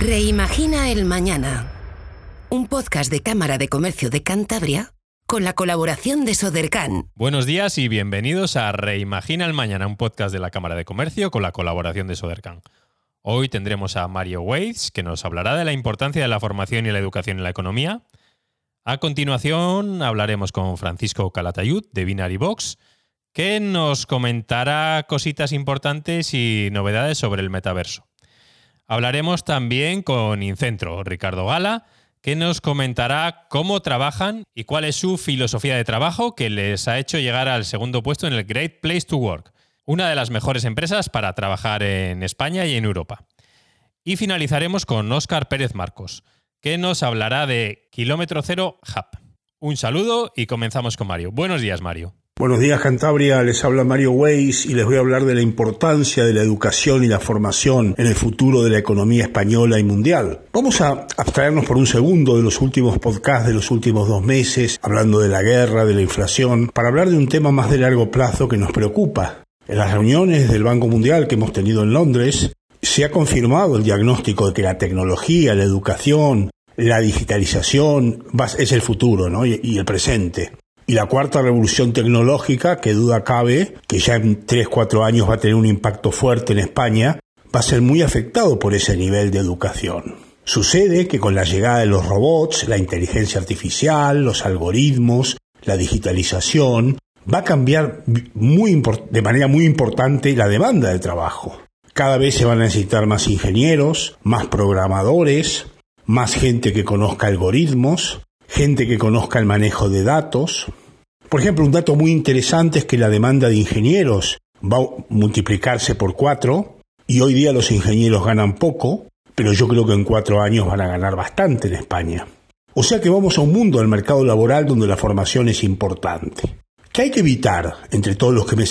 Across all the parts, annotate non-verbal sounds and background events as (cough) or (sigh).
Reimagina el Mañana. Un podcast de Cámara de Comercio de Cantabria con la colaboración de Sodercan. Buenos días y bienvenidos a Reimagina el Mañana, un podcast de la Cámara de Comercio con la colaboración de Sodercan. Hoy tendremos a Mario Waits, que nos hablará de la importancia de la formación y la educación en la economía. A continuación hablaremos con Francisco Calatayud, de Binary Box, que nos comentará cositas importantes y novedades sobre el metaverso. Hablaremos también con Incentro, Ricardo Gala, que nos comentará cómo trabajan y cuál es su filosofía de trabajo que les ha hecho llegar al segundo puesto en el Great Place to Work, una de las mejores empresas para trabajar en España y en Europa. Y finalizaremos con Óscar Pérez Marcos, que nos hablará de Kilómetro Cero Hub. Un saludo y comenzamos con Mario. Buenos días, Mario. Buenos días, Cantabria. Les habla Mario Weiss y les voy a hablar de la importancia de la educación y la formación en el futuro de la economía española y mundial. Vamos a abstraernos por un segundo de los últimos podcasts de los últimos dos meses, hablando de la guerra, de la inflación, para hablar de un tema más de largo plazo que nos preocupa. En las reuniones del Banco Mundial que hemos tenido en Londres, se ha confirmado el diagnóstico de que la tecnología, la educación, la digitalización es el futuro ¿no? y el presente. Y la cuarta revolución tecnológica, que duda cabe, que ya en 3-4 años va a tener un impacto fuerte en España, va a ser muy afectado por ese nivel de educación. Sucede que con la llegada de los robots, la inteligencia artificial, los algoritmos, la digitalización, va a cambiar muy de manera muy importante la demanda de trabajo. Cada vez se van a necesitar más ingenieros, más programadores, más gente que conozca algoritmos, gente que conozca el manejo de datos, por ejemplo, un dato muy interesante es que la demanda de ingenieros va a multiplicarse por cuatro y hoy día los ingenieros ganan poco, pero yo creo que en cuatro años van a ganar bastante en España. O sea que vamos a un mundo del mercado laboral donde la formación es importante. ¿Qué hay que evitar entre todos los que me,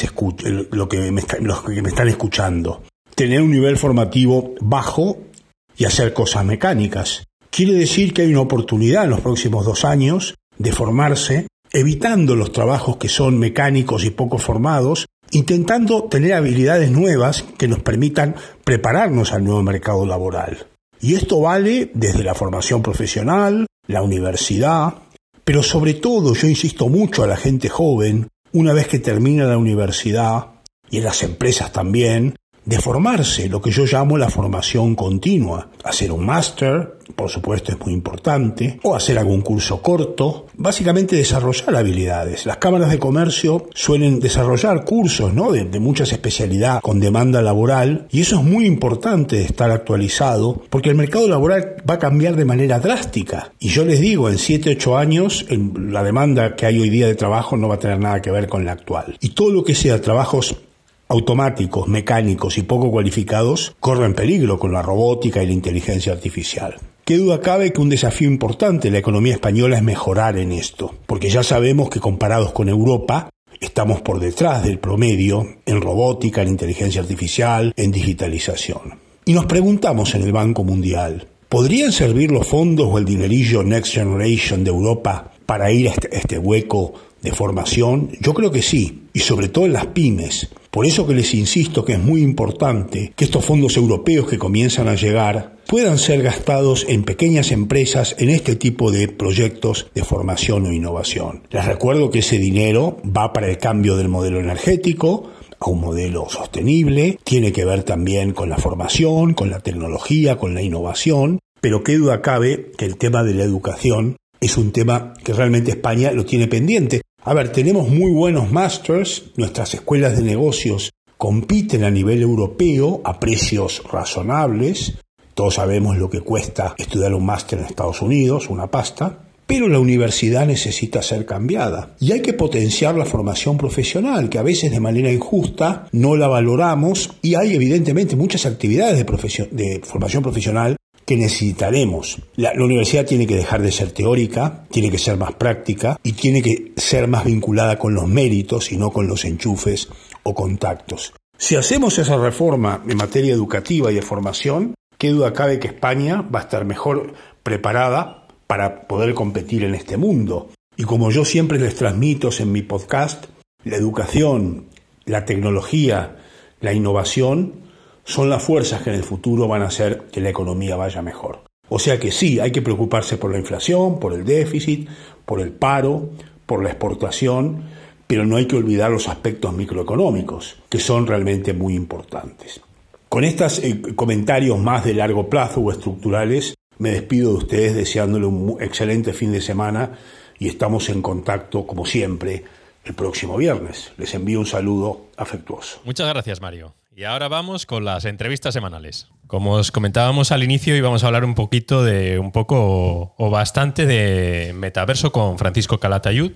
lo que me, los que me están escuchando? Tener un nivel formativo bajo y hacer cosas mecánicas. Quiere decir que hay una oportunidad en los próximos dos años de formarse evitando los trabajos que son mecánicos y poco formados, intentando tener habilidades nuevas que nos permitan prepararnos al nuevo mercado laboral. Y esto vale desde la formación profesional, la universidad, pero sobre todo yo insisto mucho a la gente joven, una vez que termina la universidad, y en las empresas también, de formarse, lo que yo llamo la formación continua. Hacer un máster, por supuesto, es muy importante, o hacer algún curso corto, básicamente desarrollar habilidades. Las cámaras de comercio suelen desarrollar cursos ¿no? de, muchas especialidades con demanda laboral, y eso es muy importante estar actualizado, porque el mercado laboral va a cambiar de manera drástica. Y yo les digo, en 7, 8 años, la demanda que hay hoy día de trabajo no va a tener nada que ver con la actual. Y todo lo que sea trabajos automáticos, mecánicos y poco cualificados corren peligro con la robótica y la inteligencia artificial. Qué duda cabe que un desafío importante de la economía española es mejorar en esto, porque ya sabemos que comparados con Europa, estamos por detrás del promedio en robótica, en inteligencia artificial, en digitalización. Y nos preguntamos en el Banco Mundial, ¿podrían servir los fondos o el dinerillo Next Generation de Europa para ir a este, este hueco de formación? Yo creo que sí, y sobre todo en las pymes. Por eso que les insisto que es muy importante que estos fondos europeos que comienzan a llegar puedan ser gastados en pequeñas empresas en este tipo de proyectos de formación o innovación. Les recuerdo que ese dinero va para el cambio del modelo energético, a un modelo sostenible, tiene que ver también con la formación, con la tecnología, con la innovación, pero qué duda cabe que el tema de la educación es un tema que realmente España lo tiene pendiente. A ver, tenemos muy buenos masters, nuestras escuelas de negocios compiten a nivel europeo a precios razonables, todos sabemos lo que cuesta estudiar un máster en Estados Unidos, una pasta, pero la universidad necesita ser cambiada. Y hay que potenciar la formación profesional, que a veces de manera injusta no la valoramos. Y hay evidentemente muchas actividades de, de formación profesional que necesitaremos. La, universidad tiene que dejar de ser teórica, tiene que ser más práctica y tiene que ser más vinculada con los méritos y no con los enchufes o contactos. Si hacemos esa reforma en materia educativa y de formación, qué duda cabe que España va a estar mejor preparada para poder competir en este mundo. Y como yo siempre les transmito en mi podcast, la educación, la tecnología, la innovación son las fuerzas que en el futuro van a hacer que la economía vaya mejor. O sea que sí, hay que preocuparse por la inflación, por el déficit, por el paro, por la exportación, pero no hay que olvidar los aspectos microeconómicos, que son realmente muy importantes. Con estos eh, comentarios más de largo plazo o estructurales, me despido de ustedes deseándole un excelente fin de semana y estamos en contacto, como siempre, el próximo viernes. Les envío un saludo afectuoso. Muchas gracias, Mario. Y ahora vamos con las entrevistas semanales. Como os comentábamos al inicio, íbamos a hablar un poquito de un poco o bastante de metaverso con Francisco Calatayud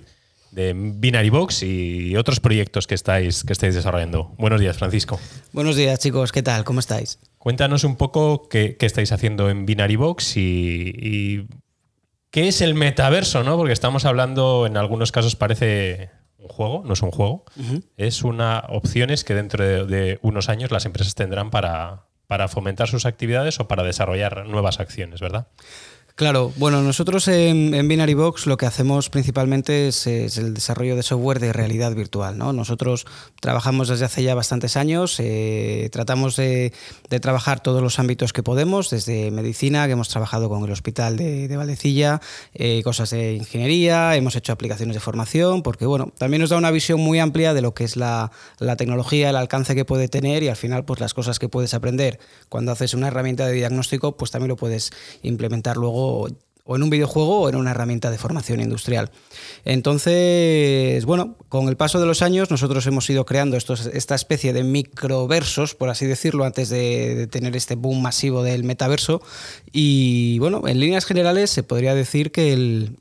de Binary Box y otros proyectos que estáis, que estáis desarrollando. Buenos días, Francisco. Buenos días, chicos. ¿Qué tal? ¿Cómo estáis? Cuéntanos un poco qué, estáis haciendo en Binary Box y, qué es el metaverso, ¿no? Porque estamos hablando, en algunos casos parece un juego, no es un juego, es una opciones que dentro de, unos años las empresas tendrán para, para fomentar sus actividades o para desarrollar nuevas acciones, ¿verdad? Claro, bueno, nosotros en, Binary Box lo que hacemos principalmente es, el desarrollo de software de realidad virtual. ¿no? Nosotros trabajamos desde hace ya bastantes años, eh, tratamos de, trabajar todos los ámbitos que podemos, desde medicina, que hemos trabajado con el hospital de, de Valdecilla, eh, cosas de ingeniería, hemos hecho aplicaciones de formación, porque bueno, también nos da una visión muy amplia de lo que es la, la tecnología, el alcance que puede tener y al final pues las cosas que puedes aprender cuando haces una herramienta de diagnóstico, pues también lo puedes implementar luego o, en un videojuego o en una herramienta de formación industrial. Entonces, bueno, con el paso de los años nosotros hemos ido creando esta especie de microversos, por así decirlo, antes de, tener este boom masivo del metaverso. Y bueno, en líneas generales se podría decir que el,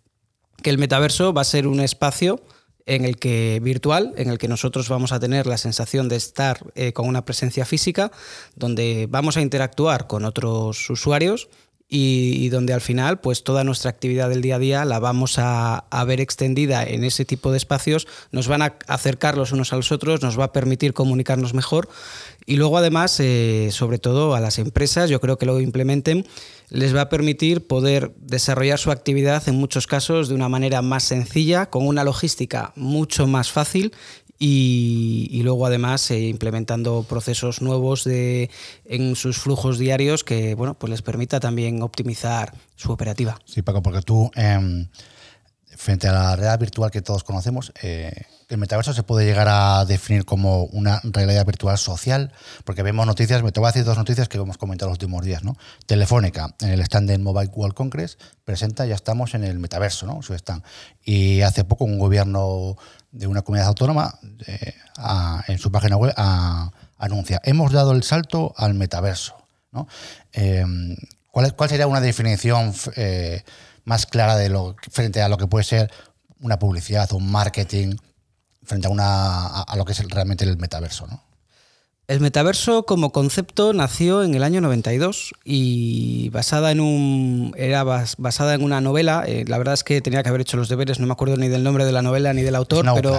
que el metaverso va a ser un espacio en el que virtual, en el que nosotros vamos a tener la sensación de estar eh, con una presencia física, donde vamos a interactuar con otros usuarios y, donde al final pues toda nuestra actividad del día a día la vamos a, ver extendida en ese tipo de espacios, nos van a acercar los unos a los otros, nos va a permitir comunicarnos mejor y luego además, eh, sobre todo a las empresas, yo creo que lo implementen, les va a permitir poder desarrollar su actividad en muchos casos de una manera más sencilla, con una logística mucho más fácil y, luego además eh, implementando procesos nuevos de, en sus flujos diarios que bueno, pues les permita también optimizar su operativa. Sí, Paco, porque tú, em, frente a la realidad virtual que todos conocemos, eh, el metaverso se puede llegar a definir como una realidad virtual social, porque vemos noticias, me te voy a decir dos noticias que hemos comentado los últimos días, ¿no? Telefónica, en el stand del Mobile World Congress, presenta, ya estamos en el metaverso, ¿no? Su stand. Y hace poco un gobierno de una comunidad autónoma eh, en su página web anuncia, hemos dado el salto al metaverso. ¿cuál, ¿cuál, sería una definición eh, más clara de lo, frente a lo que puede ser una publicidad, un marketing, frente a, una, a, lo que es realmente el metaverso? ¿no? El metaverso como concepto nació en el año 92 y basada en un era basada en una novela. Eh, la verdad es que tenía que haber hecho los deberes, no me acuerdo ni del nombre de la novela ni del autor, pero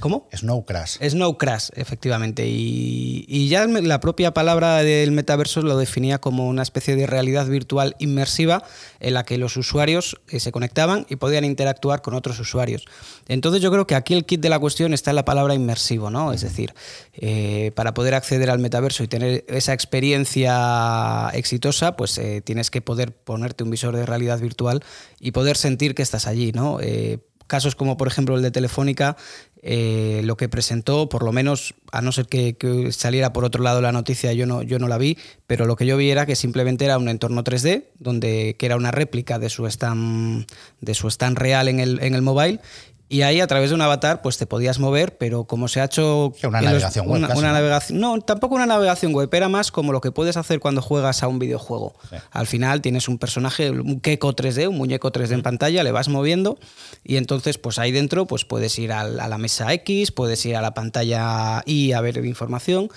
¿Cómo? Snow Crash. Snow Crash, efectivamente. Y, ya la propia palabra del metaverso lo definía como una especie de realidad virtual inmersiva en la que los usuarios eh, se conectaban y podían interactuar con otros usuarios. Entonces yo creo que aquí el kit de la cuestión está en la palabra inmersivo, ¿no? Es decir, eh, para poder acceder al metaverso y tener esa experiencia exitosa, pues eh, tienes que poder ponerte un visor de realidad virtual y poder sentir que estás allí, ¿no? casos como por ejemplo el de Telefónica, eh, lo que presentó, por lo menos, a no ser que, saliera por otro lado la noticia, yo no, yo no la vi, pero lo que yo vi era que simplemente era un entorno 3D, donde, que era una réplica de su stand, de su stand real en el, en el mobile, y ahí a través de un avatar pues te podías mover, pero como se ha hecho... Una navegación web. Una, navegación, no, tampoco una navegación web, era más como lo que puedes hacer cuando juegas a un videojuego. Al final tienes un personaje, un Keko 3D, un muñeco 3D en pantalla, le vas moviendo y entonces pues ahí dentro pues puedes ir a la mesa X, puedes ir a la pantalla Y a ver información.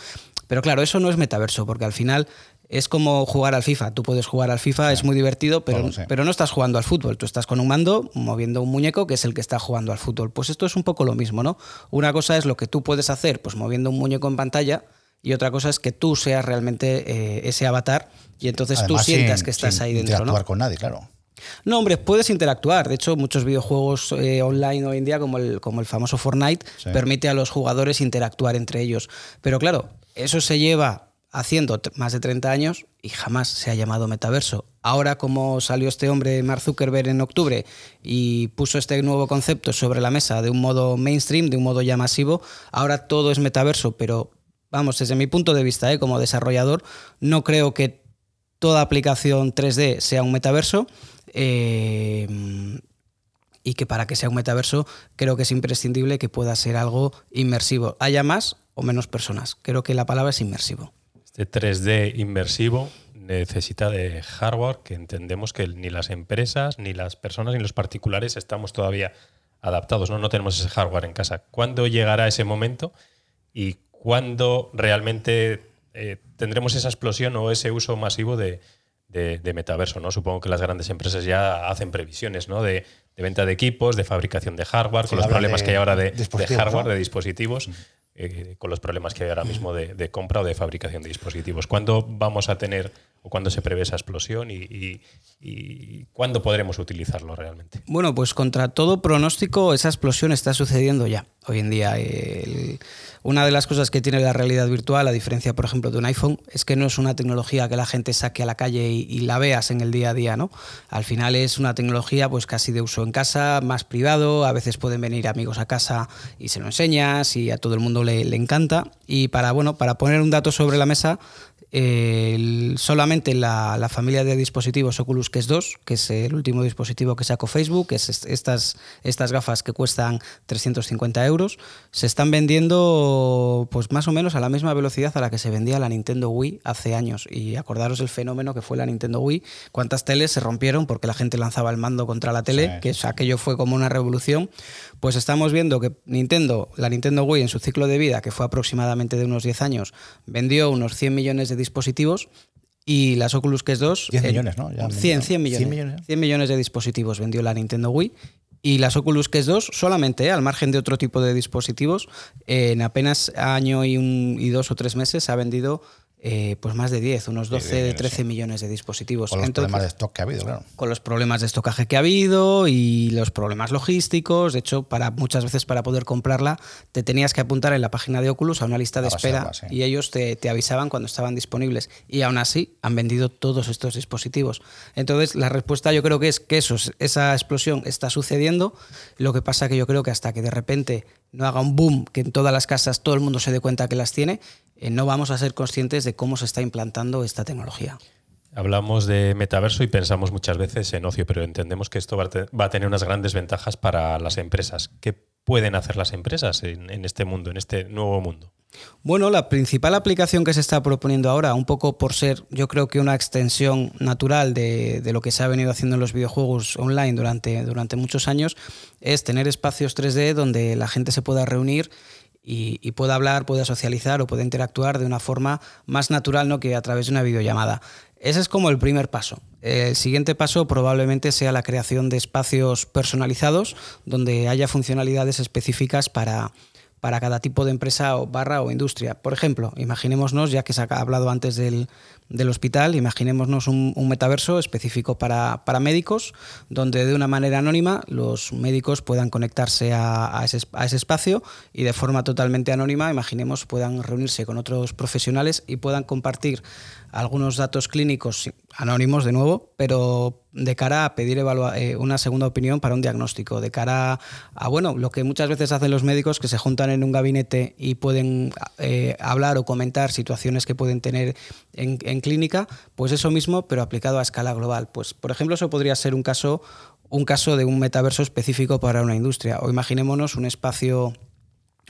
Pero claro, eso no es metaverso, porque al final es como jugar al FIFA. Tú puedes jugar al FIFA, es muy divertido, pero, pero no estás jugando al fútbol. Tú estás con un mando moviendo un muñeco que es el que está jugando al fútbol. Pues esto es un poco lo mismo, ¿no? Una cosa es lo que tú puedes hacer, pues moviendo un muñeco en pantalla, y otra cosa es que tú seas realmente eh, ese avatar y entonces tú sientas que estás ahí dentro. Interactuar con nadie, claro. No, hombre, puedes interactuar. De hecho, muchos videojuegos eh, online hoy en día, como el, como el famoso Fortnite, permite a los jugadores interactuar entre ellos. Pero claro, eso se lleva haciendo más de 30 años y jamás se ha llamado metaverso. Ahora como salió este hombre, Mark Zuckerberg, en octubre y puso este nuevo concepto sobre la mesa de un modo mainstream, de un modo ya masivo, ahora todo es metaverso, pero vamos, desde mi punto de vista, ¿eh? como desarrollador, no creo que toda aplicación 3D sea un metaverso. Eh, y que para que sea un metaverso creo que es imprescindible que pueda ser algo inmersivo. Haya más o menos personas. Creo que la palabra es inmersivo. Este 3D inmersivo necesita de hardware que entendemos que ni las empresas, ni las personas, ni los particulares estamos todavía adaptados. No, no tenemos ese hardware en casa. ¿Cuándo llegará ese momento y cuándo realmente eh, tendremos esa explosión o ese uso masivo de, metaverso? ¿no? Supongo que las grandes empresas ya hacen previsiones ¿no? de, venta de equipos, de fabricación de hardware, con los problemas que hay ahora de, hardware, de dispositivos. Eh, con los problemas que hay ahora mismo de, compra o de fabricación de dispositivos. ¿Cuándo vamos a tener cuándo se prevé esa explosión y, cuándo podremos utilizarlo realmente? Bueno, pues contra todo pronóstico esa explosión está sucediendo ya. Hoy en día una de las cosas que tiene la realidad virtual, a diferencia, por ejemplo, de un iPhone, es que no es una tecnología que la gente saque a la calle y, la veas en el día a día, ¿no? Al final es una tecnología pues casi de uso en casa, más privado, a veces pueden venir amigos a casa y se lo enseñas y a todo el mundo le, encanta. Y para, bueno, para poner un dato sobre la mesa, solamente la, la, familia de dispositivos Oculus Quest 2, que es el último dispositivo que sacó Facebook, que es estas, estas gafas que cuestan 350 euros, se están vendiendo pues más o menos a la misma velocidad a la que se vendía la Nintendo Wii hace años. Y acordaros el fenómeno que fue la Nintendo Wii, cuántas teles se rompieron porque la gente lanzaba el mando contra la tele, que aquello fue como una revolución. Pues estamos viendo que Nintendo, la Nintendo Wii en su ciclo de vida, que fue aproximadamente de unos 10 años, vendió unos 100 millones de dispositivos y las Oculus Quest 2... 10 millones, ¿no? 100, 100, millones. 100 millones. de dispositivos vendió la Nintendo Wii y las Oculus Quest 2 solamente, eh, al margen de otro tipo de dispositivos, en apenas año y, un, y dos o tres meses ha vendido eh, pues más de 10, unos 12, 13 millones de dispositivos. Con los problemas de stock que ha habido, claro. Con los problemas de estocaje que ha habido y los problemas logísticos. De hecho, para muchas veces para poder comprarla te tenías que apuntar en la página de Oculus a una lista de espera y ellos te, te, avisaban cuando estaban disponibles. Y aún así han vendido todos estos dispositivos. Entonces, la respuesta yo creo que es que eso, esa explosión está sucediendo. Lo que pasa que yo creo que hasta que de repente no haga un boom, que en todas las casas todo el mundo se dé cuenta que las tiene, eh, no vamos a ser conscientes de cómo se está implantando esta tecnología. Hablamos de metaverso y pensamos muchas veces en ocio, pero entendemos que esto va a tener unas grandes ventajas para las empresas. ¿Qué pueden hacer las empresas en, este mundo, en este nuevo mundo? Bueno, la principal aplicación que se está proponiendo ahora, un poco por ser yo creo que una extensión natural de, lo que se ha venido haciendo en los videojuegos online durante, durante muchos años, es tener espacios 3D donde la gente se pueda reunir y, pueda hablar, pueda socializar o pueda interactuar de una forma más natural ¿no? que a través de una videollamada. Ese es como el primer paso. El siguiente paso probablemente sea la creación de espacios personalizados donde haya funcionalidades específicas para, para cada tipo de empresa o barra o industria. Por ejemplo, imaginémonos, ya que se ha hablado antes del, hospital, imaginémonos un, metaverso específico para, médicos, donde de una manera anónima los médicos puedan conectarse a, ese, a, ese, espacio y de forma totalmente anónima, imaginemos, puedan reunirse con otros profesionales y puedan compartir algunos datos clínicos anónimos de nuevo, pero de cara a pedir eh, una segunda opinión para un diagnóstico, de cara a, bueno, lo que muchas veces hacen los médicos que se juntan en un gabinete y pueden eh, hablar o comentar situaciones que pueden tener en, en, clínica, pues eso mismo, pero aplicado a escala global. Pues, por ejemplo, eso podría ser un caso, un caso de un metaverso específico para una industria. O imaginémonos un espacio,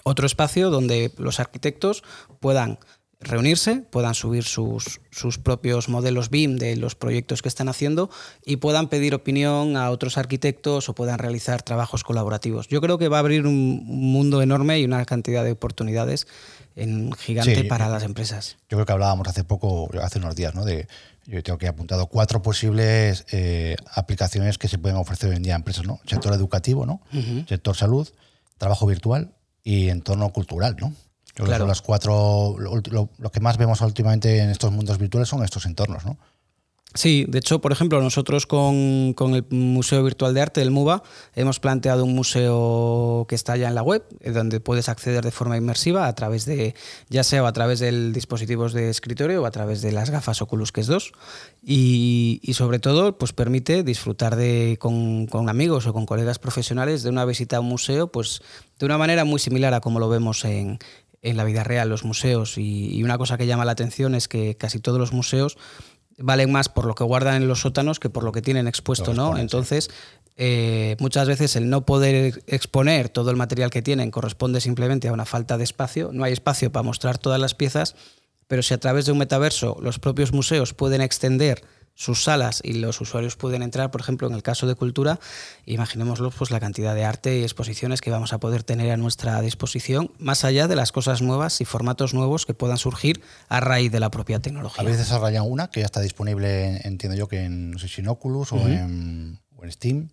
otro espacio donde los arquitectos puedan reunirse, puedan subir sus, sus, propios modelos BIM de los proyectos que están haciendo y puedan pedir opinión a otros arquitectos o puedan realizar trabajos colaborativos. Yo creo que va a abrir un mundo enorme y una cantidad de oportunidades en gigante para las empresas. Yo creo que hablábamos hace poco, hace unos días, ¿no? De, yo tengo que apuntado cuatro posibles eh, aplicaciones que se pueden ofrecer hoy en día a empresas, ¿no? Sector educativo, ¿no? Sector salud, trabajo virtual y entorno cultural, ¿no? Claro. las cuatro, lo, que más vemos últimamente en estos mundos virtuales son estos entornos, ¿no? Sí, de hecho, por ejemplo, nosotros con, el Museo Virtual de Arte del MUBA hemos planteado un museo que está ya en la web, eh, donde puedes acceder de forma inmersiva a través de, ya sea a través de dispositivos de escritorio o a través de las gafas Oculus Quest 2. Y, sobre todo, pues permite disfrutar de, con, amigos o con colegas profesionales de una visita a un museo, pues de una manera muy similar a como lo vemos en, la vida real, los museos. y una cosa que llama la atención es que casi todos los museos valen más por lo que guardan en los sótanos que por lo que tienen expuesto, ¿no? Entonces, eh, muchas veces el no poder exponer todo el material que tienen corresponde simplemente a una falta de espacio. No hay espacio para mostrar todas las piezas, pero si a través de un metaverso los propios museos pueden extender sus salas y los usuarios pueden entrar, por ejemplo, en el caso de cultura, imaginémoslo, pues la cantidad de arte y exposiciones que vamos a poder tener a nuestra disposición, más allá de las cosas nuevas y formatos nuevos que puedan surgir a raíz de la propia tecnología. Habéis desarrollado una que ya está disponible, entiendo yo, que en, no sé si en Oculus o, en, o en Steam.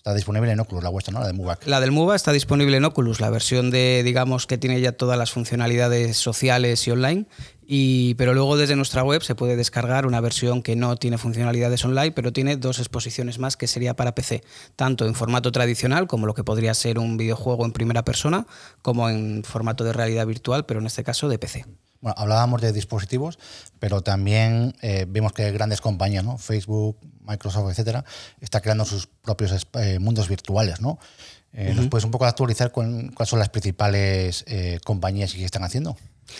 Está disponible en Oculus, la vuestra, ¿no? La de MUBAC. La del MUBA está disponible en Oculus, la versión de, digamos, que tiene ya todas las funcionalidades sociales y online. Y, pero luego desde nuestra web se puede descargar una versión que no tiene funcionalidades online, pero tiene dos exposiciones más que sería para PC, tanto en formato tradicional, como lo que podría ser un videojuego en primera persona, como en formato de realidad virtual, pero en este caso de PC. Bueno, hablábamos de dispositivos, pero también eh, vemos que grandes compañías, ¿no? Facebook, Microsoft, etcétera, está creando sus propios eh, mundos virtuales, ¿no? Eh, ¿Nos puedes un poco actualizar con, cuáles son las principales compañías y qué están haciendo?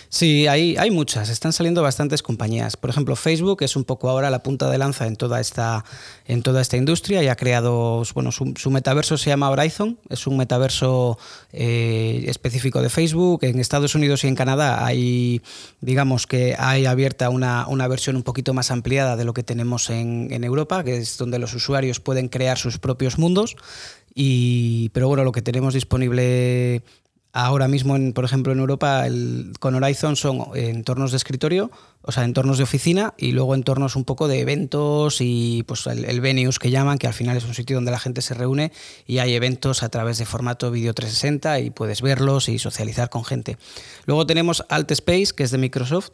Sí, hay, hay muchas, están saliendo bastantes compañías. Por ejemplo, Facebook es un poco ahora la punta de lanza en toda esta, en toda esta industria y ha creado, bueno, su, metaverso se llama Horizon, es un metaverso eh, específico de Facebook. En Estados Unidos y en Canadá hay, digamos que hay abierta una, versión un poquito más ampliada de lo que tenemos en, en Europa, que es donde los usuarios pueden crear sus propios mundos. Y, pero bueno, lo que tenemos disponible Ahora mismo, en, por ejemplo, en Europa, el, con Horizon son entornos de escritorio, o sea, entornos de oficina y luego entornos un poco de eventos y pues el, el, venues que llaman, que al final es un sitio donde la gente se reúne y hay eventos a través de formato video 360 y puedes verlos y socializar con gente. Luego tenemos Alt Space, que es de Microsoft,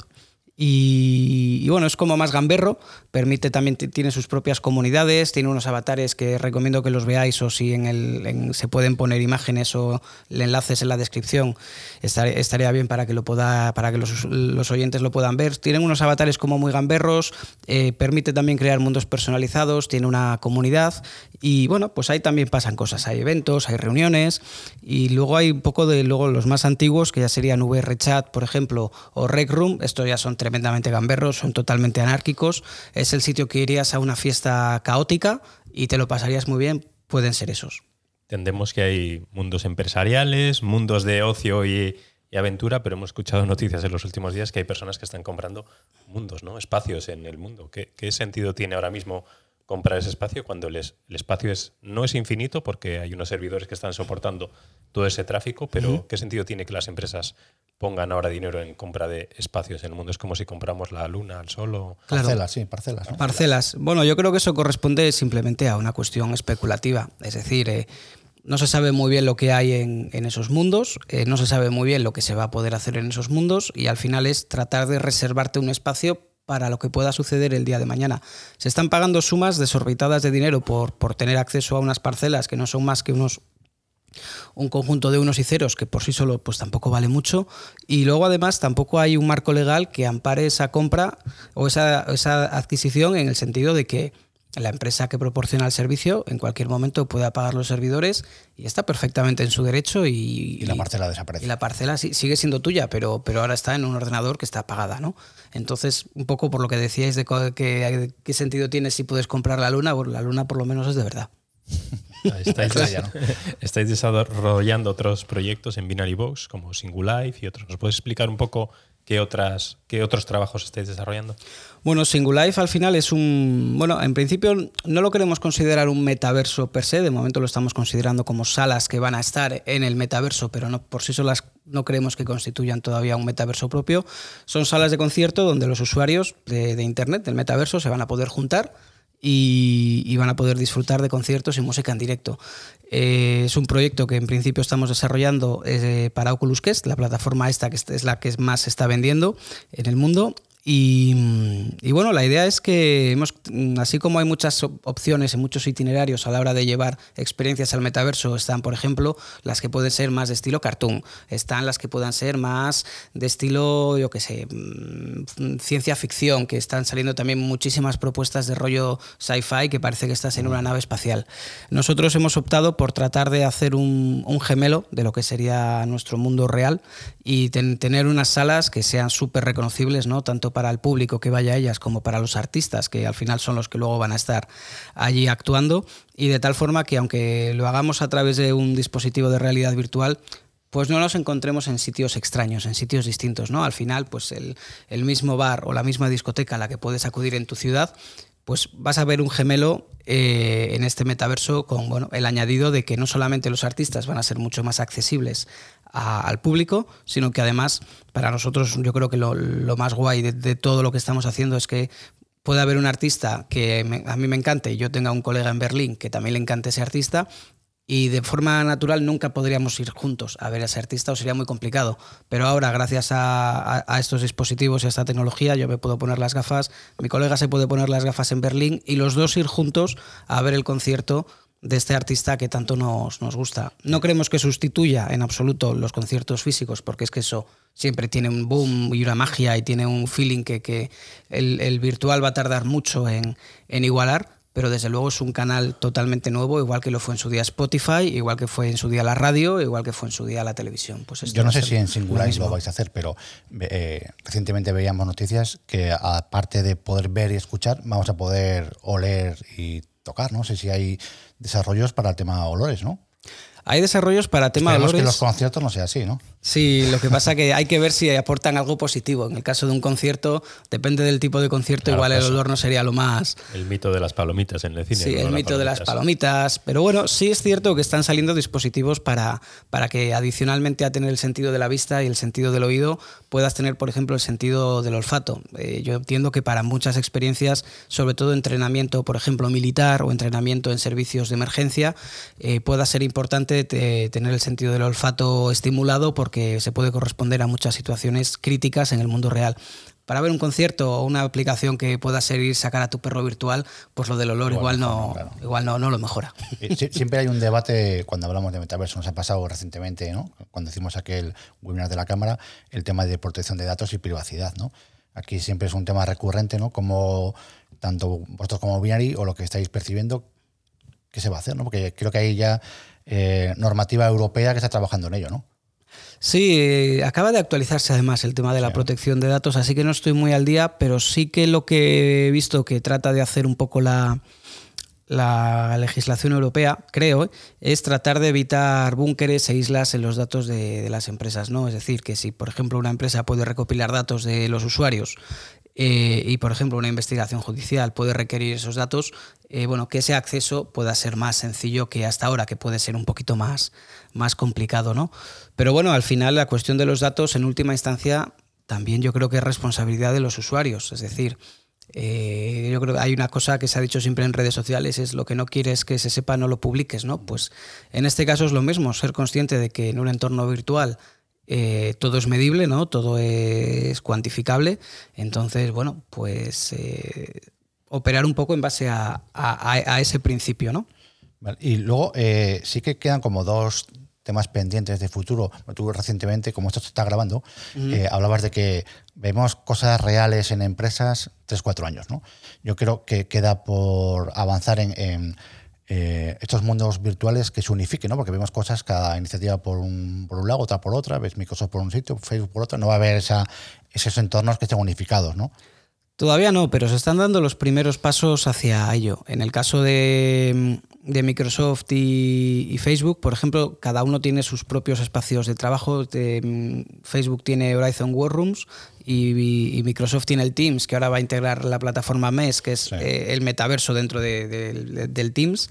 y, bueno, es como más gamberro, permite también, tiene sus propias comunidades, tiene unos avatares que recomiendo que los veáis o si en el, se pueden poner imágenes o enlaces en la descripción, estaría bien para que, lo pueda, para que los, oyentes lo puedan ver. Tienen unos avatares como muy gamberros, eh, permite también crear mundos personalizados, tiene una comunidad y bueno, pues ahí también pasan cosas, hay eventos, hay reuniones y luego hay un poco de luego los más antiguos que ya serían VRChat, por ejemplo, o Rec Room, estos ya son tremendamente gamberros, son totalmente anárquicos, es el sitio que irías a una fiesta caótica y te lo pasarías muy bien, pueden ser esos. Entendemos que hay mundos empresariales, mundos de ocio y, aventura, pero hemos escuchado noticias en los últimos días que hay personas que están comprando mundos, ¿no? espacios en el mundo. ¿Qué, qué sentido tiene ahora mismo comprar ese espacio cuando el, espacio es, no es infinito porque hay unos servidores que están soportando todo ese tráfico, pero ¿qué sentido tiene que las empresas pongan ahora dinero en compra de espacios en el mundo? Es como si compramos la luna, el sol o... Parcelas, sí, parcelas. Parcelas. Bueno, yo creo que eso corresponde simplemente a una cuestión especulativa. Es decir, eh, no se sabe muy bien lo que hay en, esos mundos, eh, no se sabe muy bien lo que se va a poder hacer en esos mundos y al final es tratar de reservarte un espacio para lo que pueda suceder el día de mañana. Se están pagando sumas desorbitadas de dinero por, por tener acceso a unas parcelas que no son más que unos un conjunto de unos y ceros que por sí solo pues tampoco vale mucho y luego además tampoco hay un marco legal que ampare esa compra o esa, esa adquisición en el sentido de que la empresa que proporciona el servicio en cualquier momento puede apagar los servidores y está perfectamente en su derecho y, y la parcela desaparece. Y la parcela sigue siendo tuya, pero, pero ahora está en un ordenador que está apagada, ¿no? Entonces, un poco por lo que decíais de que, qué sentido tiene si puedes comprar la luna, la luna por lo menos es de verdad. (laughs) Estáis, estáis, desarrollando otros proyectos en Binary Box como Singulife y otros. ¿Nos puedes explicar un poco qué, otras, qué otros trabajos estáis desarrollando? Bueno, Singulife al final es un. Bueno, en principio no lo queremos considerar un metaverso per se, de momento lo estamos considerando como salas que van a estar en el metaverso, pero no por sí solas no creemos que constituyan todavía un metaverso propio. Son salas de concierto donde los usuarios de, Internet, del metaverso, se van a poder juntar. Y, van a poder disfrutar de conciertos y música en directo. Eh, es un proyecto que en principio estamos desarrollando eh, para Oculus Quest, la plataforma esta que es la que más se está vendiendo en el mundo Y, bueno, la idea es que hemos, así como hay muchas opciones y muchos itinerarios a la hora de llevar experiencias al metaverso, están, por ejemplo, las que pueden ser más de estilo cartoon, están las que puedan ser más de estilo, yo qué sé, mm, ciencia ficción, que están saliendo también muchísimas propuestas de rollo sci-fi que parece que estás en una nave espacial. Nosotros hemos optado por tratar de hacer un, gemelo de lo que sería nuestro mundo real y tener unas salas que sean súper reconocibles, ¿no? Tanto para el público que vaya a ellas como para los artistas, que al final son los que luego van a estar allí actuando, y de tal forma que aunque lo hagamos a través de un dispositivo de realidad virtual, pues no nos encontremos en sitios extraños, en sitios distintos, ¿no? Al final, pues el, el, mismo bar o la misma discoteca a la que puedes acudir en tu ciudad, pues vas a ver un gemelo eh, en este metaverso con bueno, el añadido de que no solamente los artistas van a ser mucho más accesibles al público, sino que además para nosotros yo creo que lo, más guay de, todo lo que estamos haciendo es que puede haber un artista que a mí me encante y yo tenga un colega en Berlín que también le encante ese artista y de forma natural nunca podríamos ir juntos a ver a ese artista o sería muy complicado. Pero ahora, gracias a, estos dispositivos y a esta tecnología, yo me puedo poner las gafas, mi colega se puede poner las gafas en Berlín y los dos ir juntos a ver el concierto de este artista que tanto nos, gusta. No creemos que sustituya en absoluto los conciertos físicos, porque es que eso siempre tiene un boom y una magia y tiene un feeling que, el, virtual va a tardar mucho en igualar, pero desde luego es un canal totalmente nuevo, igual que lo fue en su día Spotify, igual que fue en su día la radio, igual que fue en su día la televisión. Pues Yo no sé si en Singular lo, vais a hacer, pero eh, recientemente veíamos noticias que aparte de poder ver y escuchar, vamos a poder oler y tocar, ¿no? sé si hay desarrollos para el tema olores, ¿no? Hay desarrollos para tema olores. que los conciertos no sea así, ¿no? Sí, lo que pasa que hay que ver si aportan algo positivo. En el caso de un concierto, depende del tipo de concierto, igual el olor no sería lo más. El mito de las palomitas en el cine. Sí, el mito de las palomitas. Pero bueno, sí es cierto que están saliendo dispositivos para, para que adicionalmente a tener el sentido de la vista y el sentido del oído, puedas tener, por ejemplo, el sentido del olfato. Eh, yo entiendo que para muchas experiencias, sobre todo entrenamiento, por ejemplo, militar o entrenamiento en servicios de emergencia, eh, pueda ser importante tener el sentido del olfato estimulado porque que se puede corresponder a muchas situaciones críticas en el mundo real. Para ver un concierto o una aplicación que pueda servir sacar a tu perro virtual, pues lo del olor igual, no, igual no, no lo mejora. (laughs) Siempre hay un debate cuando hablamos de metaverso, nos ha pasado recientemente, ¿no? cuando hicimos aquel webinar de la Cámara, el tema de protección de datos y privacidad. ¿no? Aquí siempre es un tema recurrente, ¿no? como tanto vosotros como Binary o lo que estáis percibiendo, ¿qué se va a hacer? ¿no? Porque creo que hay ya eh, normativa europea que está trabajando en ello, ¿no? Sí, acaba de actualizarse además el tema de la protección de datos, así que no estoy muy al día, pero sí que lo que he visto que trata de hacer un poco la, la legislación europea, creo, es tratar de evitar búnkeres e islas en los datos de, las empresas. ¿no? Es decir, que si, por ejemplo, una empresa puede recopilar datos de los usuarios eh, y, por ejemplo, una investigación judicial puede requerir esos datos, eh, bueno, que ese acceso pueda ser más sencillo que hasta ahora, que puede ser un poquito más, más complicado, ¿no? Pero bueno, al final la cuestión de los datos, en última instancia, también yo creo que es responsabilidad de los usuarios. Es decir, eh, yo creo que hay una cosa que se ha dicho siempre en redes sociales, es lo que no quieres que se sepa, no lo publiques, ¿no? Pues en este caso es lo mismo, ser consciente de que en un entorno virtual eh, todo es medible, ¿no? Todo es cuantificable. Entonces, bueno, pues eh, operar un poco en base a, ese principio, ¿no? Y luego sí que quedan como dos temas pendientes de futuro. Tú recientemente, como esto se está grabando, eh, hablabas de que vemos cosas reales en empresas 3-4 años. ¿no? Yo creo que queda por avanzar en, eh, estos mundos virtuales que se unifiquen, ¿no? porque vemos cosas, cada iniciativa por un, por un lado, otra por otra, ves Microsoft por un sitio, Facebook por otro, no va a haber esos entornos que estén unificados. ¿no? Todavía no, pero se están dando los primeros pasos hacia ello. En el caso de, de Microsoft y, Facebook, por ejemplo, cada uno tiene sus propios espacios de trabajo. Mm, Facebook tiene Horizon Workrooms y, Microsoft tiene el Teams, que ahora va a integrar la plataforma MES, que es eh, el metaverso dentro del Teams.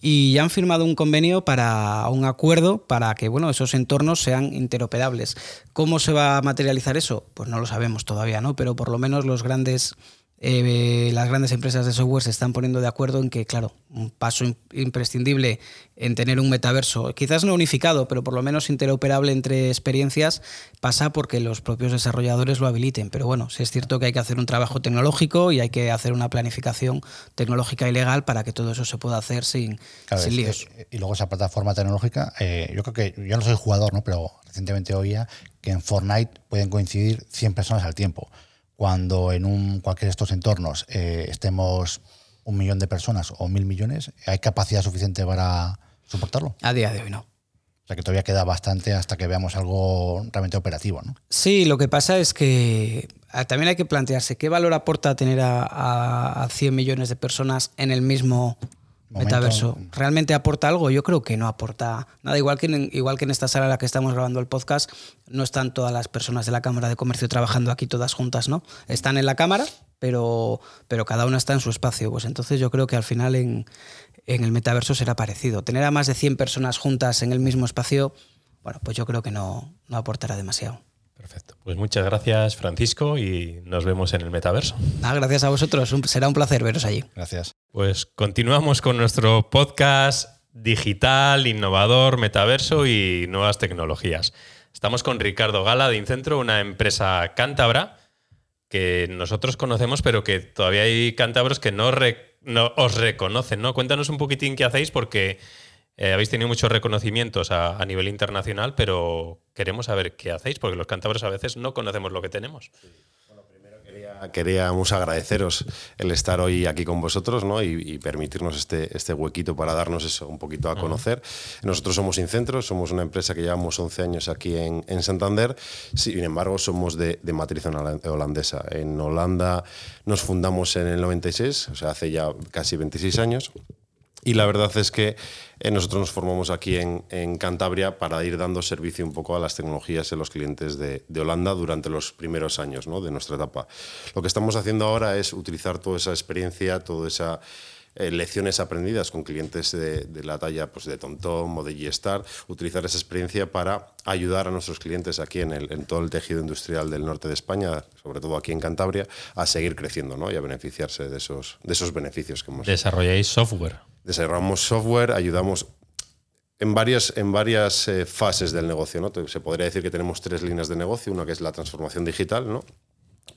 Y ya han firmado un convenio para un acuerdo para que bueno, esos entornos sean interoperables. ¿Cómo se va a materializar eso? Pues no lo sabemos todavía, ¿no? Pero por lo menos los grandes eh, las grandes empresas de software se están poniendo de acuerdo en que, claro, un paso imprescindible en tener un metaverso, quizás no unificado, pero por lo menos interoperable entre experiencias, pasa porque los propios desarrolladores lo habiliten. Pero bueno, sí es cierto que hay que hacer un trabajo tecnológico y hay que hacer una planificación tecnológica y legal para que todo eso se pueda hacer sin, líos. y luego esa plataforma tecnológica, eh, yo creo que yo no soy jugador, ¿no? pero recientemente oía que en Fortnite pueden coincidir 100 personas al tiempo cuando en un, cualquiera de estos entornos eh, estemos un millón de personas o mil millones, ¿hay capacidad suficiente para soportarlo? A día de hoy no. O sea que todavía queda bastante hasta que veamos algo realmente operativo, ¿no? Sí, lo que pasa es que ah, también hay que plantearse qué valor aporta tener a, a 100 millones de personas en el mismo metaverso. Realmente aporta algo yo creo que no aporta nada. Igual que en, igual que en esta sala en la que estamos grabando el podcast no están todas las personas de la cámara de comercio trabajando aquí todas juntas no están en la cámara pero pero cada una está en su espacio. Pues entonces yo creo que al final en, en el metaverso será parecido. Tener a más de 100 personas juntas en el mismo espacio bueno pues yo creo que no, no aportará demasiado Perfecto. Pues muchas gracias, Francisco, y nos vemos en el metaverso. Ah, gracias a vosotros. será un placer veros allí. Gracias. Pues continuamos con nuestro podcast digital, innovador, metaverso y nuevas tecnologías. Estamos con Ricardo Gala de Incentro, una empresa cántabra que nosotros conocemos, pero que todavía hay cántabros que no, no os reconocen. ¿no? Cuéntanos un poquitín qué hacéis porque eh, habéis tenido muchos reconocimientos a, nivel internacional, pero queremos saber qué hacéis, porque los cántabros a veces no conocemos lo que tenemos. Bueno, primero queríamos agradeceros el estar hoy aquí con vosotros ¿no? y, permitirnos este, este huequito para darnos eso un poquito a conocer. Nosotros somos Incentro, somos una empresa que llevamos 11 años aquí en, Santander, sin embargo somos de, de, matriz holandesa. En Holanda nos fundamos en el 96, o sea, hace ya casi 26 años. Y la verdad es que eh, nosotros nos formamos aquí en, Cantabria para ir dando servicio un poco a las tecnologías a los clientes de, Holanda durante los primeros años de nuestra etapa. Lo que estamos haciendo ahora es utilizar toda esa experiencia, todas esas eh, lecciones aprendidas con clientes de, la talla pues, de TomTom o de G-Star, utilizar esa experiencia para ayudar a nuestros clientes aquí en, el, en, todo el tejido industrial del norte de España, sobre todo aquí en Cantabria, a seguir creciendo ¿no? y a beneficiarse de esos, de esos beneficios que hemos. Desarrolláis software desarrollamos software, ayudamos en varias, en varias eh, fases del negocio. ¿no? Se podría decir que tenemos tres líneas de negocio, una que es la transformación digital, ¿no?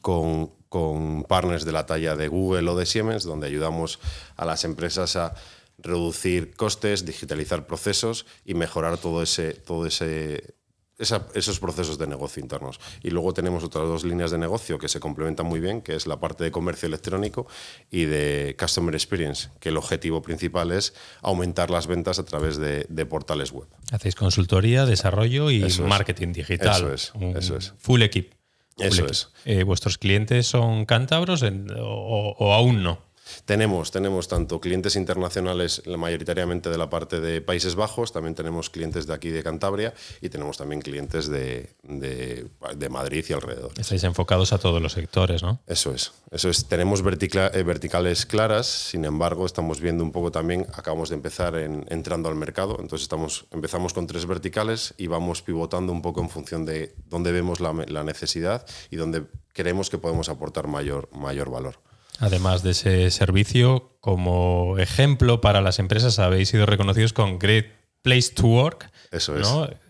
con, con partners de la talla de Google o de Siemens, donde ayudamos a las empresas a reducir costes, digitalizar procesos y mejorar todo ese, todo ese esos procesos de negocio internos. Y luego tenemos otras dos líneas de negocio que se complementan muy bien, que es la parte de comercio electrónico y de Customer Experience, que el objetivo principal es aumentar las ventas a través de, portales web. Hacéis consultoría, desarrollo y marketing digital. Eso es. eso es. Full equip. eso es. Eh, ¿Vuestros clientes son cántabros o aún no? Tenemos, tenemos tanto clientes internacionales, mayoritariamente de la parte de Países Bajos, también tenemos clientes de aquí de Cantabria y tenemos también clientes de, de, Madrid y alrededor. Estáis enfocados a todos los sectores, ¿no? Eso es, eso es. Tenemos eh, verticales claras, sin embargo, estamos viendo un poco también, acabamos de empezar en, entrando al mercado, entonces estamos, empezamos con tres verticales y vamos pivotando un poco en función de dónde vemos la, la necesidad y dónde creemos que podemos aportar mayor, mayor valor. Además de ese servicio, como ejemplo para las empresas habéis sido reconocidos con Great Place to Work. Eso es.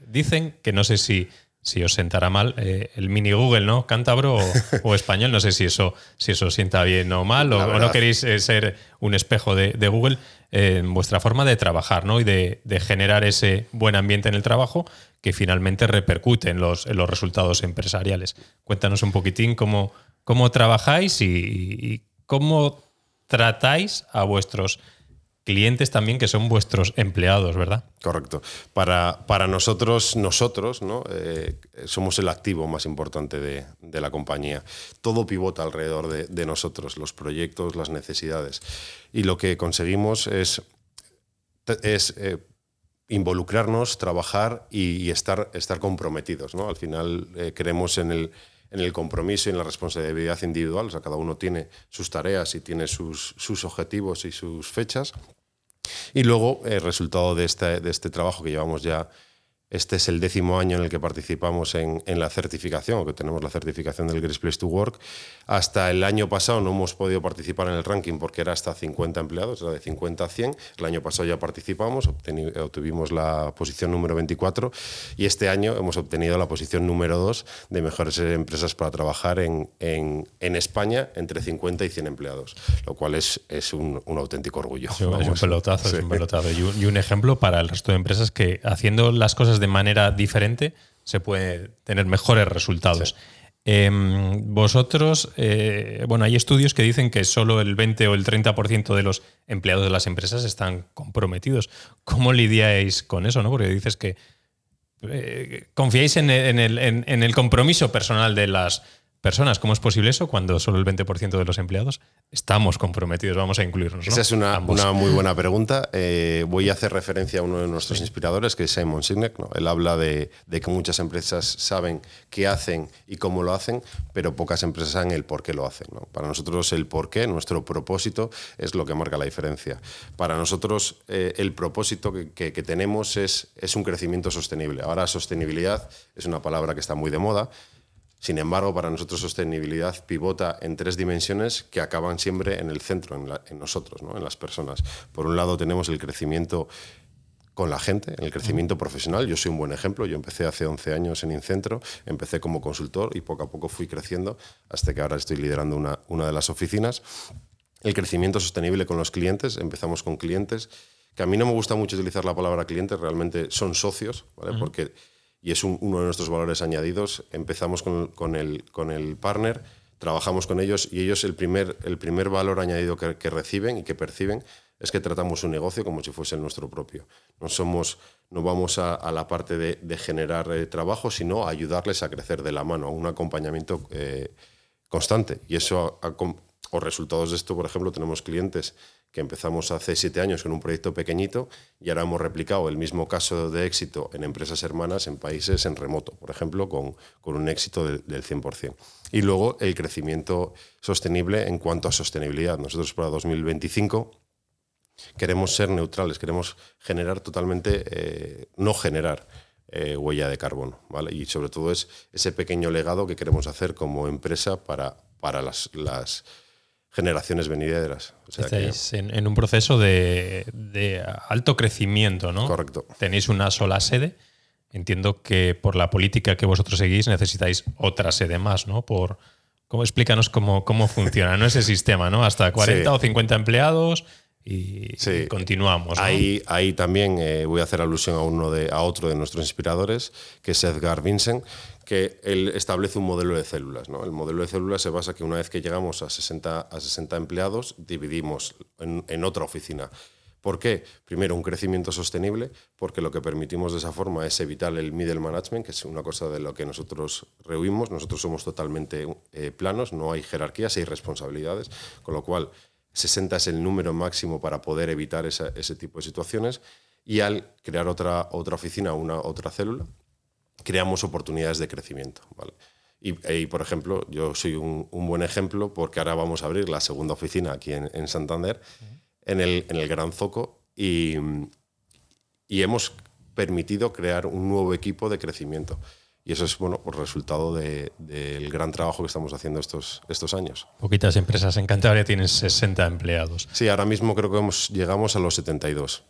Dicen que no sé si, si os sentará mal eh, el mini Google, ¿no? Cántabro o, (laughs) español. No sé si eso, si eso sienta bien o mal, o, no queréis eh, ser un espejo de, Google en vuestra forma de trabajar, ¿no? Y de, generar ese buen ambiente en el trabajo que finalmente repercute en los, en los resultados empresariales. Cuéntanos un poquitín cómo, cómo trabajáis y, y cómo tratáis a vuestros clientes también que son vuestros empleados, ¿verdad? Correcto. Para, para nosotros, nosotros, ¿no? Eh, somos el activo más importante de, la compañía. Todo pivota alrededor de, nosotros, los proyectos, las necesidades. Y lo que conseguimos es, es eh, involucrarnos, trabajar y, estar, estar comprometidos. ¿no? Al final eh, creemos en el, en el compromiso y en la responsabilidad individual. O sea, cada uno tiene sus tareas y tiene sus, sus objetivos y sus fechas. Y luego, el resultado de este, de este trabajo que llevamos ya Este es el décimo año en el que participamos en, la certificación, o que tenemos la certificación del Great Place to Work. Hasta el año pasado no hemos podido participar en el ranking porque era hasta 50 empleados, era de 50 a 100. El año pasado ya participamos, obtuvimos la posición número 24 y este año hemos obtenido la posición número 2 de mejores empresas para trabajar en, en, España entre 50 y 100 empleados, lo cual es, es un, auténtico orgullo. es un pelotazo, es un pelotazo. Y un, y un ejemplo para el resto de empresas que haciendo las cosas de manera diferente se puede tener mejores resultados. Em, vosotros, eh, bueno, hay estudios que dicen que solo el 20 o el 30% de los empleados de las empresas están comprometidos. ¿Cómo lidiáis con eso? No? Porque dices que eh, confiáis en el compromiso personal de las personas. ¿Cómo es posible eso cuando solo el 20% de los empleados estamos comprometidos? Vamos a incluirnos. Esa es una, muy buena pregunta. Eh, voy a hacer referencia a uno de nuestros inspiradores, que es Simon Sinek. ¿no? Él habla de, que muchas empresas saben qué hacen y cómo lo hacen, pero pocas empresas saben el por qué lo hacen. Para nosotros el por qué, nuestro propósito, es lo que marca la diferencia. Para nosotros eh, el propósito que, tenemos es, es un crecimiento sostenible. Ahora sostenibilidad es una palabra que está muy de moda sin embargo, para nosotros sostenibilidad pivota en tres dimensiones que acaban siempre en el centro, en, nosotros, en las personas. Por un lado tenemos el crecimiento con la gente, en el crecimiento profesional. Yo soy un buen ejemplo. Yo empecé hace 11 años en Incentro, empecé como consultor y poco a poco fui creciendo hasta que ahora estoy liderando una, una de las oficinas. El crecimiento sostenible con los clientes. Empezamos con clientes, que a mí no me gusta mucho utilizar la palabra clientes, realmente son socios, ¿vale? porque y es uno de nuestros valores añadidos. Empezamos con, el, con el partner, trabajamos con ellos y ellos el primer, el primer valor añadido que, reciben y que perciben es que tratamos su negocio como si fuese el nuestro propio. No, somos, no vamos a, la parte de, generar eh, trabajo, sino a ayudarles a crecer de la mano, a un acompañamiento eh, constante. Y eso, o resultados de esto, por ejemplo, tenemos clientes que empezamos hace siete años con un proyecto pequeñito y ahora hemos replicado el mismo caso de éxito en empresas hermanas en países en remoto, por ejemplo, con, con un éxito del, 100%. Y luego el crecimiento sostenible en cuanto a sostenibilidad. Nosotros para 2025 queremos ser neutrales, queremos generar totalmente, eh, no generar eh, huella de carbono. ¿vale? Y sobre todo es ese pequeño legado que queremos hacer como empresa para, para las, las generaciones venideras. Estáis en, un proceso de, alto crecimiento, ¿no? Correcto. Tenéis una sola sede. Entiendo que por la política que vosotros seguís necesitáis otra sede más, ¿no? Por, ¿cómo, explícanos cómo, cómo funciona ¿no? ese (laughs) sistema, ¿no? Hasta 40 o 50 empleados y, continuamos. Ahí, ahí también eh, voy a hacer alusión a, uno de, a otro de nuestros inspiradores, que es Edgar Vincent, que él establece un modelo de células. ¿no? El modelo de células se basa que una vez que llegamos a 60, a 60 empleados, dividimos en, otra oficina. ¿Por qué? Primero, un crecimiento sostenible, porque lo que permitimos de esa forma es evitar el middle management, que es una cosa de lo que nosotros rehuimos. Nosotros somos totalmente eh, planos, no hay jerarquías, hay responsabilidades, con lo cual 60 es el número máximo para poder evitar ese tipo de situaciones. Y al crear otra, otra oficina, una otra célula, creamos oportunidades de crecimiento. Y, por ejemplo, yo soy un, buen ejemplo porque ahora vamos a abrir la segunda oficina aquí en, Santander, en, el, en el Gran Zoco, y, y hemos permitido crear un nuevo equipo de crecimiento. Y eso es bueno, por resultado del gran trabajo que estamos haciendo estos, estos años. Poquitas empresas en Cantabria tienen 60 empleados. Sí, ahora mismo creo que hemos, llegamos a los 72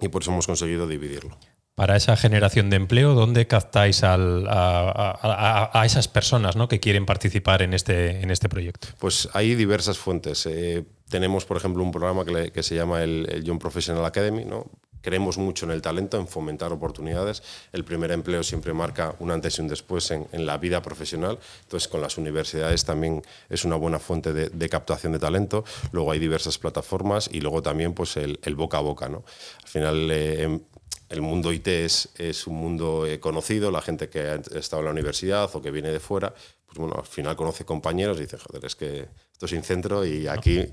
y por eso hemos conseguido dividirlo para esa generación de empleo, ¿dónde captáis a, esas personas ¿no? que quieren participar en este, en este proyecto? Pues hay diversas fuentes. Eh, tenemos, por ejemplo, un programa que, se llama el, Young Professional Academy. ¿no? Creemos mucho en el talento, en fomentar oportunidades. El primer empleo siempre marca un antes y un después en, la vida profesional. Entonces, con las universidades también es una buena fuente de, captación de talento. Luego hay diversas plataformas y luego también pues, el, boca a boca. ¿no? Al final, eh, em, el mundo IT es, es un mundo eh, conocido, la gente que ha estado en la universidad o que viene de fuera, pues bueno, al final conoce compañeros y dice, joder, es que esto es Incentro y aquí...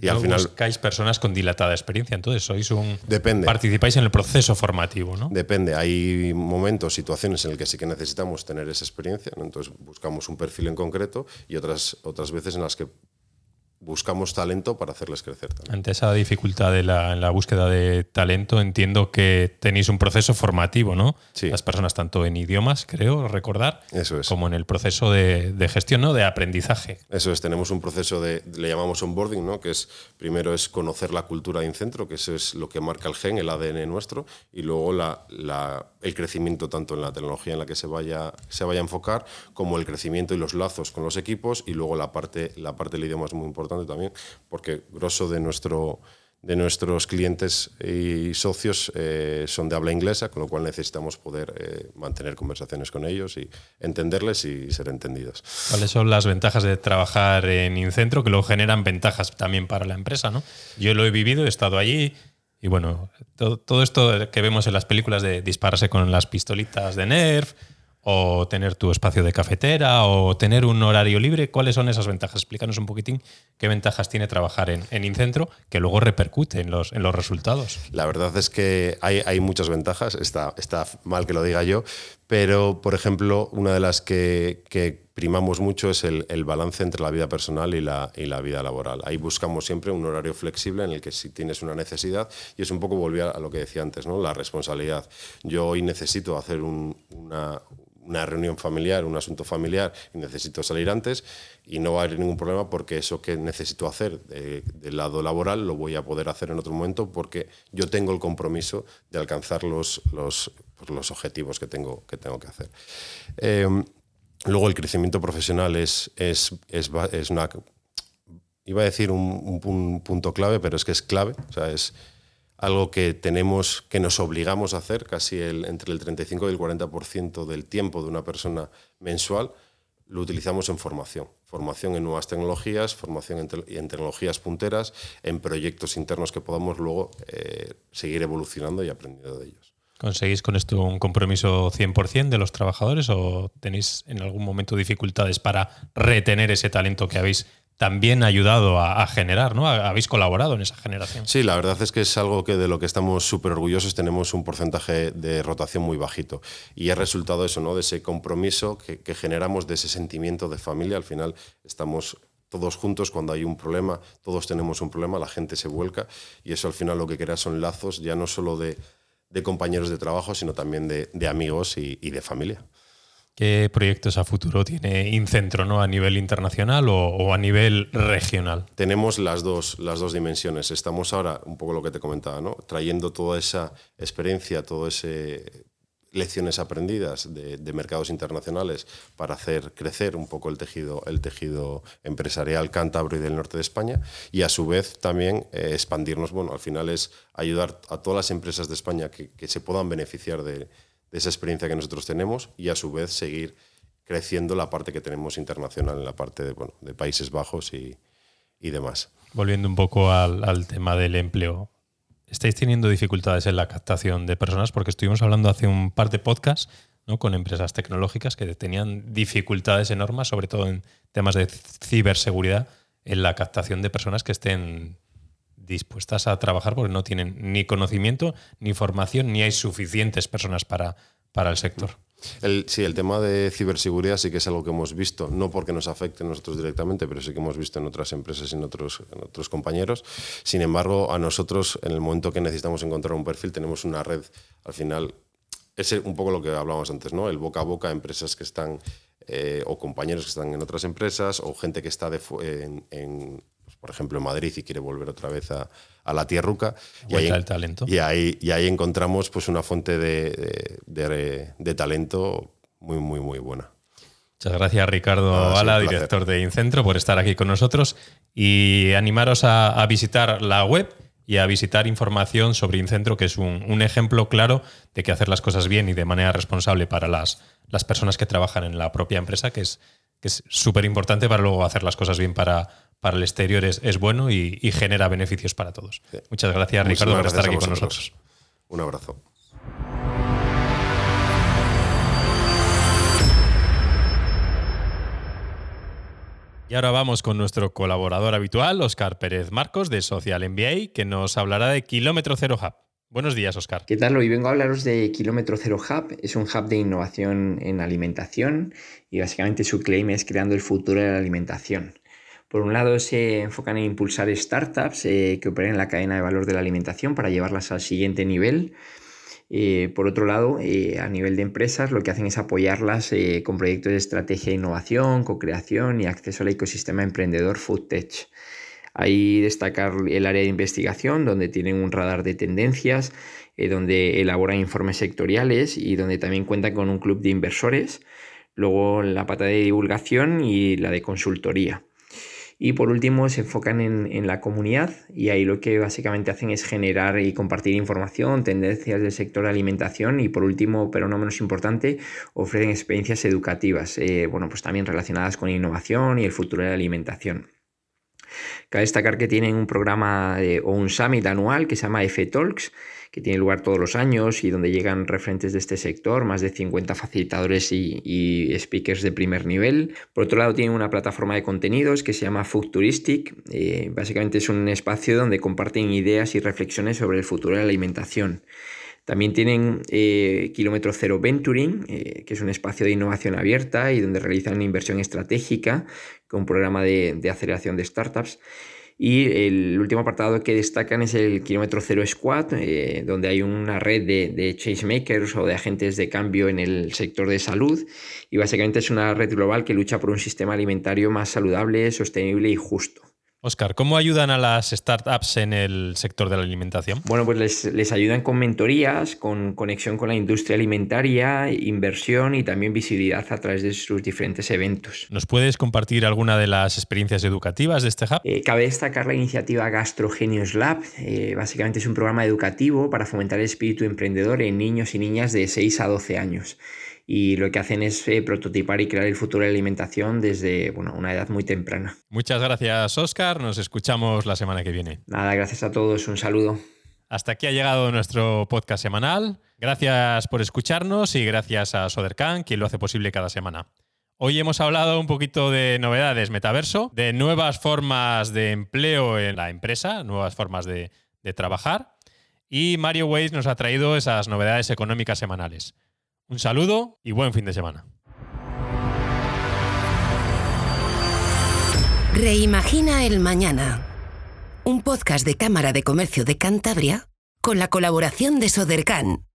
Y al final buscáis personas con dilatada experiencia, entonces sois un depende. participáis en el proceso formativo, ¿no? Depende, hay momentos, situaciones en las que sí que necesitamos tener esa experiencia, entonces buscamos un perfil en concreto y otras otras veces en las que buscamos talento para hacerles crecer también. Ante esa dificultad de la, en la búsqueda de talento, entiendo que tenéis un proceso formativo, ¿no? Sí. Las personas, tanto en idiomas, creo recordar, Eso es. como en el proceso de, de gestión, ¿no? De aprendizaje. Eso es, tenemos un proceso de, le llamamos onboarding, ¿no? que es primero es conocer la cultura de Incentro, que eso es lo que marca el gen, el ADN nuestro, y luego la, la- el crecimiento tanto en la tecnología en la que se vaya, se vaya a enfocar, como el crecimiento y los lazos con los equipos, y luego la parte, la parte del idioma es muy importante también, porque grosso de nuestro de nuestros clientes y socios eh, son de habla inglesa, con lo cual necesitamos poder eh, mantener conversaciones con ellos y entenderles y ser entendidos. ¿Cuáles son las ventajas de trabajar en Incentro que luego generan ventajas también para la empresa? ¿no? Yo lo he vivido, he estado allí y bueno, todo, todo esto que vemos en las películas de dispararse con las pistolitas de Nerf o tener tu espacio de cafetera o tener un horario libre, ¿cuáles son esas ventajas? Explícanos un poquitín qué ventajas tiene trabajar en, en Incentro que luego repercute en los, en los resultados. La verdad es que hay, hay muchas ventajas, está, está mal que lo diga yo, pero por ejemplo, una de las que, que primamos mucho es el, el balance entre la vida personal y la, y la vida laboral. Ahí buscamos siempre un horario flexible en el que si tienes una necesidad, y es un poco volver a lo que decía antes, ¿no? la responsabilidad. Yo hoy necesito hacer un- una, una reunión familiar, un asunto familiar, y necesito salir antes, y no va a haber ningún problema porque eso que necesito hacer eh, del lado laboral lo voy a poder hacer en otro momento porque yo tengo el compromiso de alcanzar los, los, pues, los objetivos que tengo que, tengo que hacer. Eh, luego el crecimiento profesional es, es, es, es una... Iba a decir un, un pun- punto clave, pero es que es clave. O sea, es algo que tenemos, que nos obligamos a hacer casi el, entre el 35 y el 40% del tiempo de una persona mensual, lo utilizamos en formación. Formación en nuevas tecnologías, formación en, en tecnologías punteras, en proyectos internos que podamos luego eh, seguir evolucionando y aprendiendo de ellos. ¿Conseguís con esto un compromiso 100% de los trabajadores o tenéis en algún momento dificultades para retener ese talento que habéis también ayudado a, generar? ¿no? Habéis colaborado en esa generación. Sí, la verdad es que es algo que de lo que estamos súper orgullosos. Tenemos un porcentaje de rotación muy bajito y es resultado de eso, ¿no? de ese compromiso que, generamos, de ese sentimiento de familia. Al final estamos todos juntos cuando hay un problema, todos tenemos un problema, la gente se vuelca y eso al final lo que crea son lazos ya no solo de, compañeros de trabajo, sino también de, amigos y de familia. ¿Qué proyectos a futuro tiene Incentro ¿no? a nivel internacional o, a nivel regional? tenemos las dos, las dos dimensiones. Estamos ahora, un poco lo que te comentaba, ¿no? trayendo toda esa experiencia, todas ese lecciones aprendidas de, mercados internacionales para hacer crecer un poco el tejido, el tejido empresarial cántabro y del norte de España y a su vez también eh, expandirnos. Bueno, al final es ayudar a todas las empresas de España que se puedan beneficiar de, esa experiencia que nosotros tenemos y a su vez seguir creciendo la parte que tenemos internacional en la parte de, bueno, de Países Bajos y, y demás. Volviendo un poco al, al tema del empleo, ¿estáis teniendo dificultades en la captación de personas? Porque estuvimos hablando hace un par de podcasts ¿no? con empresas tecnológicas que tenían dificultades enormes, sobre todo en temas de ciberseguridad, en la captación de personas que estén dispuestas a trabajar porque no tienen ni conocimiento, ni formación, ni hay suficientes personas para, para el sector. Sí, el tema de ciberseguridad sí que es algo que hemos visto, no porque nos afecte a nosotros directamente, pero sí que hemos visto en otras empresas y en otros, compañeros. Sin embargo, a nosotros, en el momento que necesitamos encontrar un perfil, tenemos una red, al final, es un poco lo que hablábamos antes, ¿no? El boca a boca, empresas que están, eh, o compañeros que están en otras empresas, o gente que está en, por ejemplo, en Madrid y quiere volver otra vez a, a la tierruca. Y ahí, al talento. y ahí, y ahí encontramos pues, una fuente de, de- de- de talento muy, muy, muy buena. Muchas gracias, Ricardo Ala, director de Incentro, por estar aquí con nosotros y animaros a, a visitar la web y a visitar información sobre Incentro, que es un, un ejemplo claro de que hacer las cosas bien y de manera responsable para las, las personas que trabajan en la propia empresa, que es que es súper importante para luego hacer las cosas bien para, para el exterior, es, es bueno y, y genera beneficios para todos. Sí. Muchas gracias, Ricardo, por estar aquí con nosotros. Un abrazo. Y ahora vamos con nuestro colaborador habitual, Oscar Pérez Marcos, de Social MBA, que nos hablará de Kilómetro Cero Hub. Buenos días, Oscar. ¿Qué tal? Hoy vengo a hablaros de Kilómetro Cero Hub. Es un hub de innovación en alimentación y básicamente su claim es creando el futuro de la alimentación. Por un lado se enfocan en impulsar startups eh, que operen en la cadena de valor de la alimentación para llevarlas al siguiente nivel. Eh, por otro lado, eh, a nivel de empresas, lo que hacen es apoyarlas con proyectos de estrategia de innovación, co-creación y acceso al ecosistema emprendedor FoodTech. Ahí destacar el área de investigación, donde tienen un radar de tendencias, donde elaboran informes sectoriales y donde también cuentan con un club de inversores luego la pata de divulgación y la de consultoría. Y por último se enfocan en, la comunidad y ahí lo que básicamente hacen es generar y compartir información, tendencias del sector de alimentación y por último, pero no menos importante, ofrecen experiencias educativas, eh, bueno, pues también relacionadas con innovación y el futuro de la alimentación. Cabe destacar que tienen un programa o un summit anual que se llama F Talks, que tiene lugar todos los años y donde llegan referentes de este sector, más de 50 facilitadores y, speakers de primer nivel. Por otro lado, tienen una plataforma de contenidos que se llama Futuristic. Eh, básicamente es un espacio donde comparten ideas y reflexiones sobre el futuro de la alimentación. También tienen eh, Kilómetro Cero Venturing, eh, que es un espacio de innovación abierta y donde realizan inversión estratégica con un programa de aceleración de startups. Y el último apartado que destacan es el kilómetro cero squad, eh, donde hay una red de, de changemakers o de agentes de cambio en el sector de salud. Y básicamente es una red global que lucha por un sistema alimentario más saludable, sostenible y justo. Oscar, ¿cómo ayudan a las startups en el sector de la alimentación? Bueno, pues les, ayudan con mentorías, con conexión con la industria alimentaria, inversión y también visibilidad a través de sus diferentes eventos. ¿Nos puedes compartir alguna de las experiencias educativas de este hub? Eh, cabe destacar la iniciativa Gastrogenius Lab. Eh, básicamente es un programa educativo para fomentar el espíritu emprendedor en niños y niñas de 6 a 12 años y lo que hacen es eh, prototipar y crear el futuro de la alimentación desde bueno, una edad muy temprana. Muchas gracias, Oscar. Nos escuchamos la semana que viene. Nada, gracias a todos. Un saludo. Hasta aquí ha llegado nuestro podcast semanal. Gracias por escucharnos y gracias a Sodercan, quien lo hace posible cada semana. Hoy hemos hablado un poquito de novedades metaverso, de nuevas formas de empleo en la empresa, nuevas formas de, de trabajar. Y Mario Weiss nos ha traído esas novedades económicas semanales. Un saludo y buen fin de semana. Reimagina el mañana. Un podcast de Cámara de Comercio de Cantabria con la colaboración de Sodercan